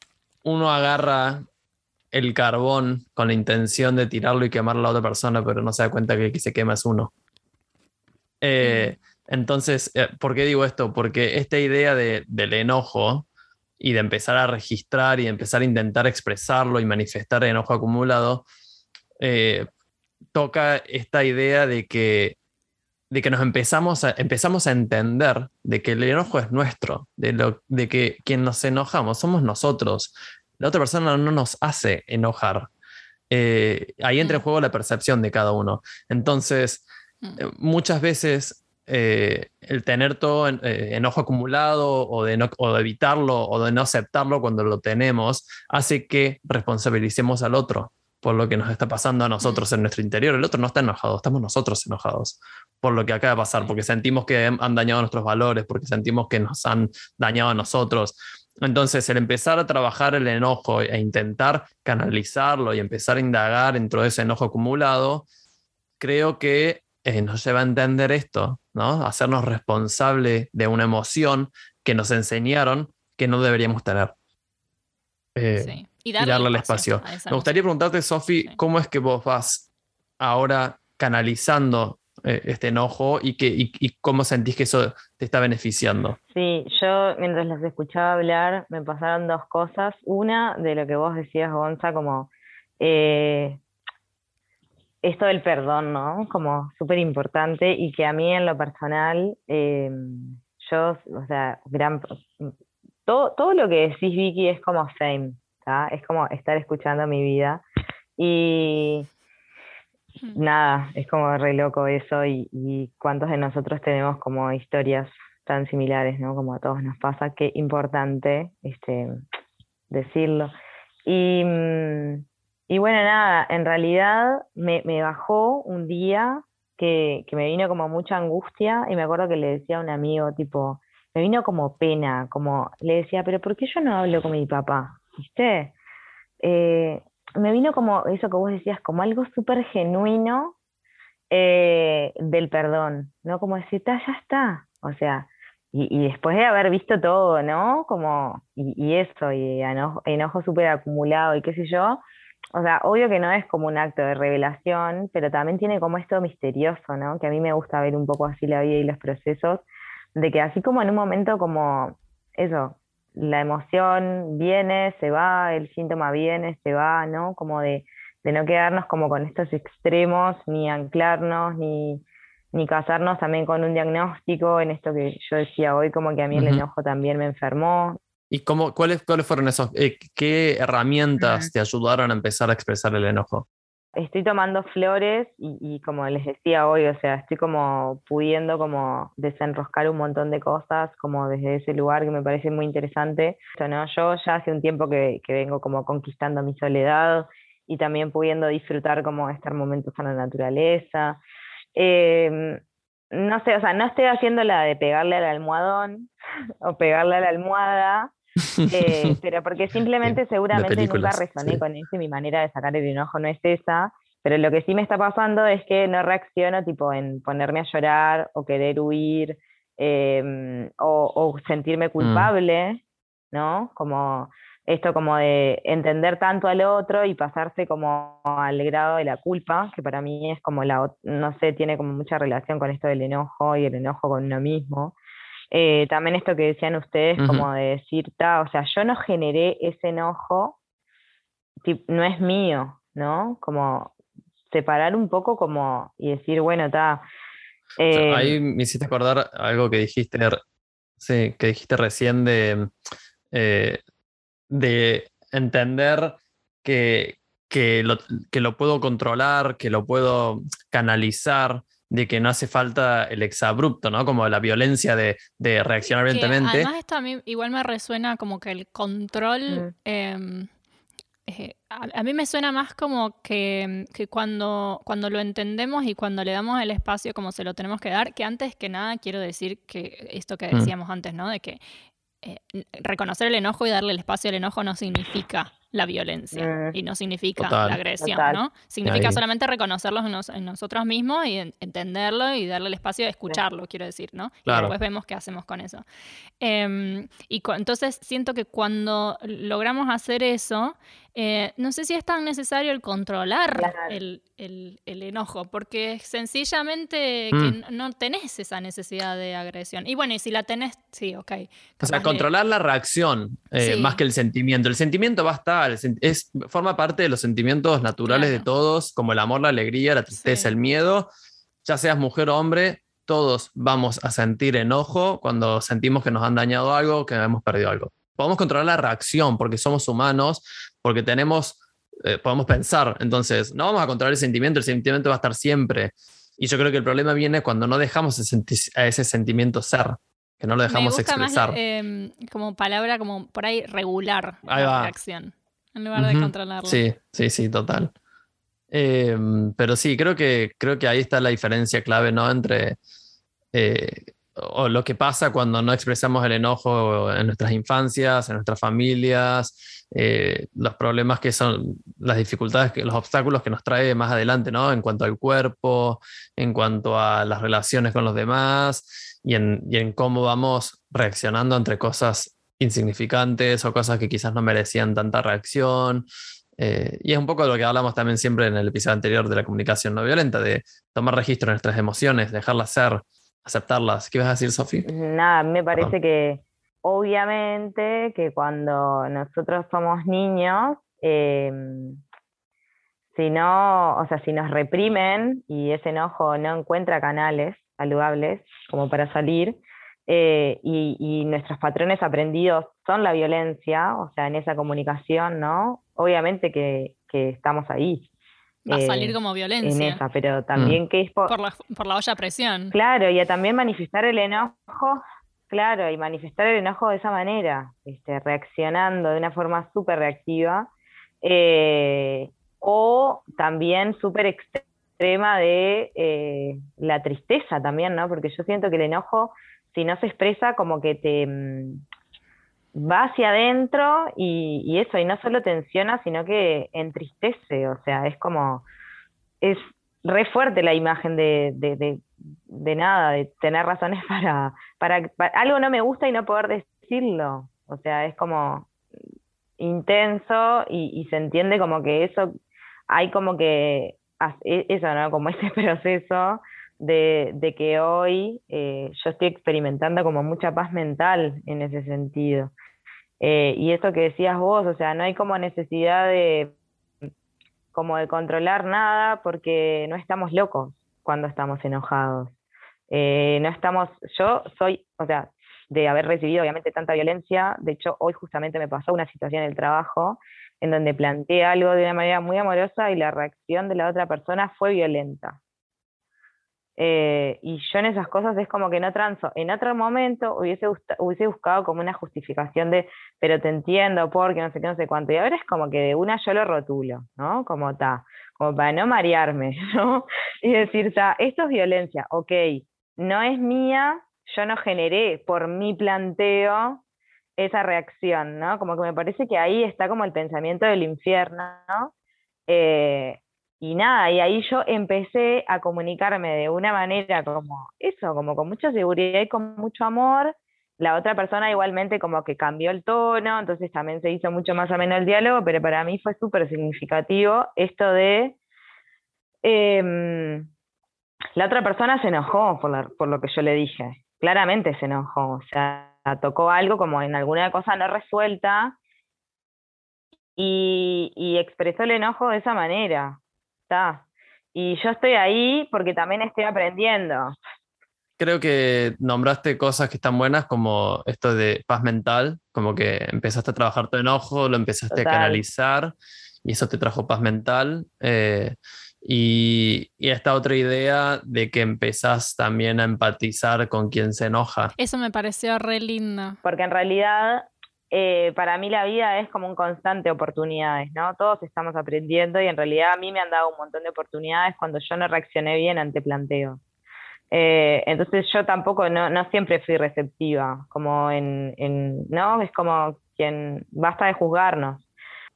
uno agarra el carbón con la intención de tirarlo y quemarlo a la otra persona, pero no se da cuenta que el que se quema es uno. Eh, entonces, eh, ¿por qué digo esto? Porque esta idea de, del enojo y de empezar a registrar y empezar a intentar expresarlo y manifestar el enojo acumulado, eh, toca esta idea de que, de que nos empezamos a, empezamos a entender de que el enojo es nuestro, de, lo, de que quien nos enojamos somos nosotros, la otra persona no nos hace enojar. Eh, ahí entra en mm. juego la percepción de cada uno. Entonces, mm. eh, muchas veces eh, el tener todo enojo acumulado o de, o de evitarlo o de no aceptarlo cuando lo tenemos hace que responsabilicemos al otro. por lo que nos está pasando a nosotros en nuestro interior. El otro no está enojado, estamos nosotros enojados por lo que acaba de pasar, porque sentimos que han dañado nuestros valores, porque sentimos que nos han dañado a nosotros. Entonces, el empezar a trabajar el enojo e intentar canalizarlo y empezar a indagar dentro de ese enojo acumulado, creo que eh, nos lleva a entender esto, ¿no? Hacernos responsable de una emoción que nos enseñaron que no deberíamos tener. Eh, y darle, el espacio. Me gustaría preguntarte, Sofi, ¿cómo es que vos vas ahora canalizando eh, este enojo y, que, y, cómo sentís que eso te está beneficiando? Sí, yo mientras los escuchaba hablar me pasaron dos cosas. Una de lo que vos decías, Gonza, como eh, esto del perdón, ¿no? Como súper importante y que a mí en lo personal, eh, yo, o sea, gran, todo, todo lo que decís, Vicky, es como fame, es como estar escuchando mi vida. Y nada, es como re loco eso y, y, cuántos de nosotros tenemos como historias tan similares, ¿no? Como a todos nos pasa, qué importante este, decirlo. Y, mm, y bueno, nada, en realidad me, me bajó un día que, que, me vino como mucha angustia y me acuerdo que le decía a un amigo, tipo, me vino como pena, como le decía, pero ¿por qué yo no hablo con mi papá? ¿Viste? Eh, me vino como eso que vos decías, como algo súper genuino eh, del perdón, ¿no? Como decir, ya está, o sea, y, después de haber visto todo, ¿no? Como, y, eso, y enojo, súper acumulado y qué sé yo, o sea, obvio que no es como un acto de revelación, pero también tiene como esto misterioso, ¿no? Que a mí me gusta ver un poco así la vida y los procesos, de que así como en un momento como eso, la emoción viene, se va, el síntoma viene, se va, ¿no? Como de, no quedarnos como con estos extremos, ni anclarnos, ni, ni casarnos también con un diagnóstico, en esto que yo decía hoy, como que a mí el enojo también me enfermó. ¿Y cómo, cuáles, cuáles fueron esos, eh, qué herramientas te ayudaron a empezar a expresar el enojo? Estoy tomando flores y, como les decía hoy, o sea, estoy como pudiendo como desenroscar un montón de cosas como desde ese lugar que me parece muy interesante. ¿no? Yo ya hace un tiempo que, vengo como conquistando mi soledad y también pudiendo disfrutar como estar momentos en la naturaleza. Em, no sé, o sea, no estoy haciendo la de pegarle al almohadón o pegarle a la almohada, eh, pero porque simplemente seguramente nunca resoné con eso y mi manera de sacar el enojo no es esa. Pero lo que sí me está pasando es que no reacciono tipo en ponerme a llorar o querer huir em, o, sentirme mm. culpable, ¿no? Como esto como de entender tanto al otro y pasarse como al grado de la culpa, que para mí es como la, no sé, tiene como mucha relación con esto del enojo y el enojo con uno mismo. Eh, también esto que decían ustedes, como de decir, o sea, yo no generé ese enojo, no es mío, ¿no? Como separar un poco como y decir, bueno, está. Eh, ahí me hiciste acordar algo que dijiste, sí, que dijiste recién de, eh, de entender que, que, lo, que lo puedo controlar, que lo puedo canalizar de que no hace falta el exabrupto, ¿no? Como la violencia de, reaccionar violentamente. Además, esto a mí igual me resuena como que el control. Em, eh, a, mí me suena más como que, cuando, cuando lo entendemos y cuando le damos el espacio como se lo tenemos que dar, que antes que nada quiero decir que esto que mm. decíamos antes, ¿no? De que eh, reconocer el enojo y darle el espacio al enojo no significa la violencia mm. y no significa la agresión, ¿no? Significa solamente reconocerlo en, nosotros mismos y entenderlo y darle el espacio de escucharlo, quiero decir, ¿no? Y después vemos qué hacemos con eso. Em, y entonces siento que cuando logramos hacer eso, eh, no sé si es tan necesario el controlar el, enojo, porque sencillamente que mm. no tenés esa necesidad de agresión. Y bueno, y si la tenés, sí, ok. O sea, controlar la reacción eh, más que el sentimiento. El sentimiento va a estar, es, forma parte de los sentimientos naturales de todos, como el amor, la alegría, la tristeza, el miedo. Ya seas mujer o hombre, todos vamos a sentir enojo cuando sentimos que nos han dañado algo, que hemos perdido algo podemos controlar la reacción porque somos humanos, porque tenemos, eh, podemos pensar. Entonces, no vamos a controlar el sentimiento, el sentimiento va a estar siempre. Y yo creo que el problema viene cuando no dejamos a ese sentimiento ser, que no lo dejamos expresar. Em, como palabra, como por ahí regular la reacción, en lugar de controlarla. Sí, sí, sí, total. Em, pero sí, creo que, creo que ahí está la diferencia clave, ¿no? Entre eh, o lo que pasa cuando no expresamos el enojo en nuestras infancias, en nuestras familias, eh, los problemas que son, las dificultades, los obstáculos que nos trae más adelante, ¿no? En cuanto al cuerpo, en cuanto a las relaciones con los demás y en, y en cómo vamos reaccionando entre cosas insignificantes o cosas que quizás no merecían tanta reacción. Eh, y es un poco de lo que hablamos también siempre en el episodio anterior de la comunicación no violenta, de tomar registro de nuestras emociones, dejarlas ser, aceptarlas. ¿Qué vas a decir, Sofi? Nada, me parece que obviamente que cuando nosotros somos niños, em, si no, o sea, si nos reprimen y ese enojo no encuentra canales saludables como para salir, eh, y, nuestros patrones aprendidos son la violencia, o sea, en esa comunicación, ¿no? Obviamente que, estamos ahí. Va a salir eh, como violencia. En esa, pero también mm. que es por, por, la, por la olla a presión. Claro, y a también manifestar el enojo, claro, y manifestar el enojo de esa manera, este, reaccionando de una forma súper reactiva, eh, o también súper extrema de la tristeza también, ¿no? Porque yo siento que el enojo si no se expresa, como que te mm, va hacia adentro y, eso, y no solo tensiona, sino que entristece, o sea, es como, es re fuerte la imagen de, de, nada, de tener razones para, para, algo no me gusta y no poder decirlo, o sea, es como intenso y, y se entiende como que eso, hay como que, e, eso, ¿no? Como ese proceso de, que hoy eh, yo estoy experimentando como mucha paz mental en ese sentido. Eh, y eso que decías vos, o sea, no hay como necesidad de como de controlar nada porque no estamos locos cuando estamos enojados. Eh, no estamos, yo soy, o sea, de haber recibido obviamente tanta violencia, de hecho hoy justamente me pasó una situación en el trabajo en donde planteé algo de una manera muy amorosa y la reacción de la otra persona fue violenta. Eh, y yo en esas cosas es como que no transo. En otro momento hubiese, hubiese buscado como una justificación de, pero te entiendo, porque no sé qué, no sé cuánto. Y ahora es como que de una yo lo rotulo, ¿no? Como está, como para no marearme, ¿no? Y decir, sea, esto es violencia, ok, no es mía, yo no generé por mi planteo esa reacción, ¿no? Como que me parece que ahí está como el pensamiento del infierno, ¿no? Eh, y nada, y ahí yo empecé a comunicarme de una manera como eso, como con mucha seguridad y con mucho amor. La otra persona igualmente como que cambió el tono, entonces también se hizo mucho más ameno el diálogo, pero para mí fue súper significativo esto de... Em, la otra persona se enojó por, por lo que yo le dije, claramente se enojó, o sea, tocó algo como en alguna cosa no resuelta y, y expresó el enojo de esa manera. Y yo estoy ahí porque también estoy aprendiendo. Creo que nombraste cosas que están buenas como esto de paz mental, como que empezaste a trabajar tu enojo, lo empezaste a canalizar y eso te trajo paz mental. Eh, y, y, esta otra idea de que empezás también a empatizar con quien se enoja. Eso me pareció re lindo. Porque en realidad eh, para mí la vida es como un constante oportunidades, ¿no? Todos estamos aprendiendo y en realidad a mí me han dado un montón de oportunidades cuando yo no reaccioné bien ante planteos. Eh, entonces yo tampoco, no, no, siempre fui receptiva, como en, en, ¿no? Es como quien, basta de juzgarnos.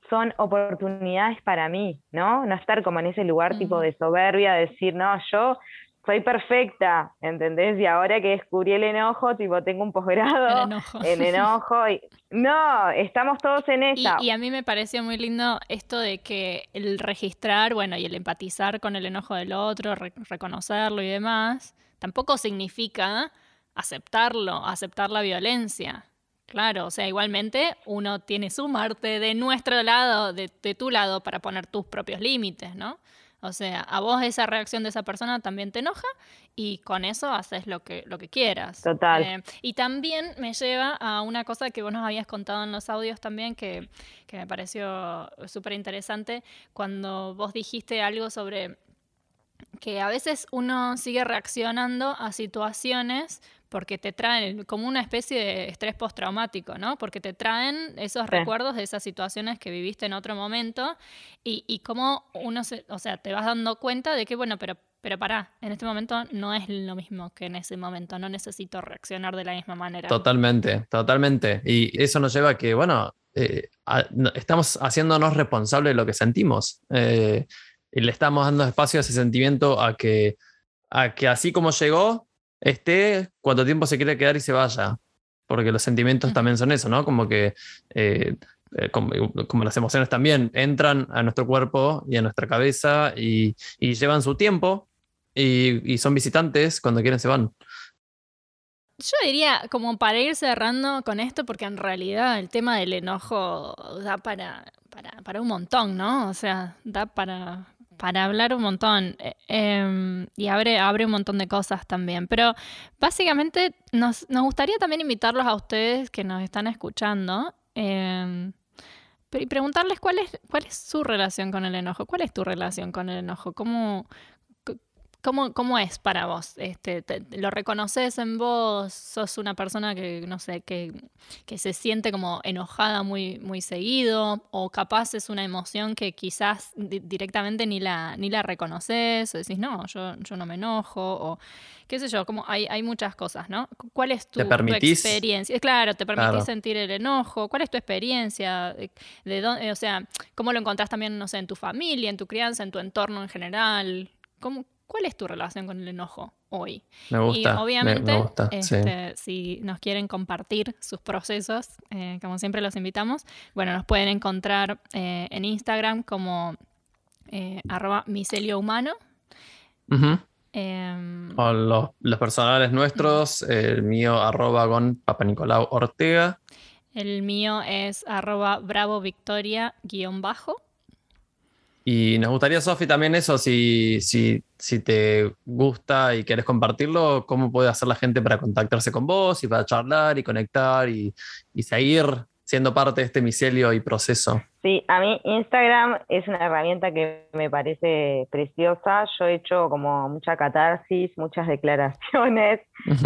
Son oportunidades para mí, ¿no? No estar como en ese lugar tipo de soberbia, decir, no, yo soy perfecta, ¿entendés? Y ahora que descubrí el enojo, tipo, tengo un posgrado en enojo. y, no, estamos todos en esa. Y, a mí me pareció muy lindo esto de que el registrar, bueno, y el empatizar con el enojo del otro, reconocerlo y demás, tampoco significa aceptarlo, aceptar la violencia. Claro, o sea, igualmente uno tiene su Marte de nuestro lado, de tu lado, para poner tus propios límites, ¿no? O sea, a vos esa reacción de esa persona también te enoja y con eso haces lo que, lo que quieras. Total. Eh, y también me lleva a una cosa que vos nos habías contado en los audios también que, que me pareció súper interesante cuando vos dijiste algo sobre que a veces uno sigue reaccionando a situaciones porque te traen como una especie de estrés postraumático, ¿no? Porque te traen esos recuerdos de esas situaciones que viviste en otro momento y, y cómo uno se, o sea, te vas dando cuenta de que, bueno, pero, pero pará, en este momento no es lo mismo que en ese momento, no necesito reaccionar de la misma manera. Totalmente, totalmente. Y eso nos lleva a que, bueno, eh, estamos haciéndonos responsables de lo que sentimos. Eh, y le estamos dando espacio a ese sentimiento a que, a que así como llegó, esté cuánto tiempo se quiere quedar y se vaya. Porque los sentimientos también son eso, ¿no? Como que, eh, como, las emociones también, entran a nuestro cuerpo y a nuestra cabeza y, llevan su tiempo y, y, son visitantes, cuando quieren se van. Yo diría, como para ir cerrando con esto, porque en realidad el tema del enojo da para, para, un montón, ¿no? O sea, da para, para hablar un montón eh, em, y abre, abre un montón de cosas también. Pero básicamente nos, nos gustaría también invitarlos a ustedes que nos están escuchando y preguntarles cuál es, cuál es su relación con el enojo. ¿Cuál es tu relación con el enojo? ¿Cómo, ¿Cómo, es para vos? Este, ¿Lo reconoces en vos? ¿Sos una persona que, no sé, que, que, se siente como enojada muy, muy seguido? ¿O capaz es una emoción que quizás directamente ni la, ni la reconoces? O decís, no, yo, yo no me enojo. O qué sé yo, como hay, hay muchas cosas, ¿no? ¿Cuál es tu, experiencia? Claro, te permitís sentir el enojo. ¿Cuál es tu experiencia? ¿De, dónde, o sea, ¿cómo lo encontrás también, no sé, en tu familia, en tu crianza, en tu entorno en general? ¿Cómo, ¿Cuál es tu relación con el enojo hoy? Me gusta. Y obviamente, este, si nos quieren compartir sus procesos, eh, como siempre los invitamos, bueno, nos pueden encontrar eh, en Instagram como eh, arroba micelio humano. Em, o los, personales nuestros, el mío arroba con Papa Nicolau Ortega. El mío es arroba bravo victoria guion bajo. Y nos gustaría, Sofi, también eso, si, si, si te gusta y quieres compartirlo, cómo puede hacer la gente para contactarse con vos y para charlar y conectar y, y seguir siendo parte de este micelio y proceso. Sí, a mí Instagram es una herramienta que me parece preciosa. Yo he hecho como mucha catarsis, muchas declaraciones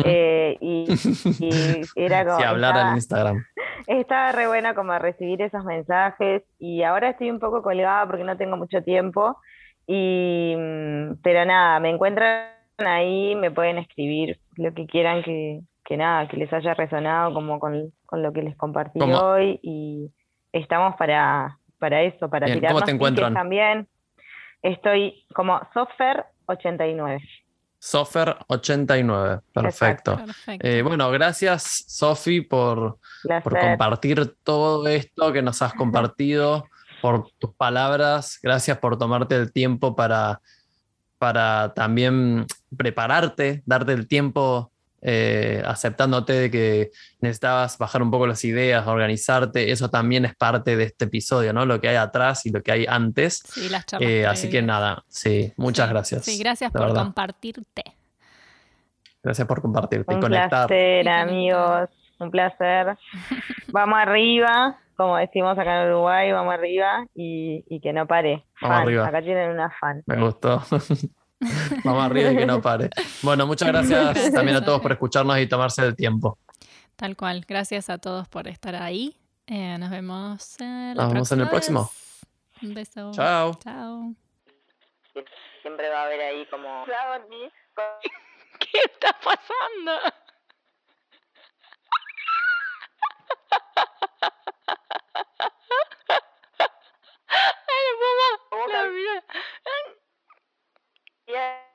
eh, y, era como... Si hablar en Instagram. Estaba re buena como recibir esos mensajes y ahora estoy un poco colgada porque no tengo mucho tiempo. Y, mm, pero nada, me encuentran ahí, me pueden escribir lo que quieran que, que nada, que les haya resonado como con, lo que les compartí hoy y estamos para, para eso, para tirar ¿Cómo te encuentran? también. Estoy como Sofer89. Sofer89, perfecto. Eh, bueno, gracias Sofi por, por, compartir todo esto que nos has compartido, por tus palabras, gracias por tomarte el tiempo para, para también prepararte, darte el tiempo eh, aceptándote de que necesitabas bajar un poco las ideas, organizarte, eso también es parte de este episodio, ¿no? Lo que hay atrás y lo que hay antes. Sí, las eh, así que nada, sí, muchas gracias. Sí, gracias por compartirte. Gracias por compartirte un y conectar. Un placer, amigos, un placer. vamos arriba, como decimos acá en Uruguay, vamos arriba y, que no pare. Vamos arriba. Acá tienen una fan. Me gustó. Vamos arriba y que no pare. Bueno, muchas gracias también a todos por escucharnos y tomarse el tiempo. Tal cual. Gracias a todos por estar ahí. Eh, nos vemos, en, nos vemos en el próximo. Un beso. Chao. Chao. Siempre va a haber ahí como. ¿Qué está pasando? Ay, mamá. La mira. Yeah.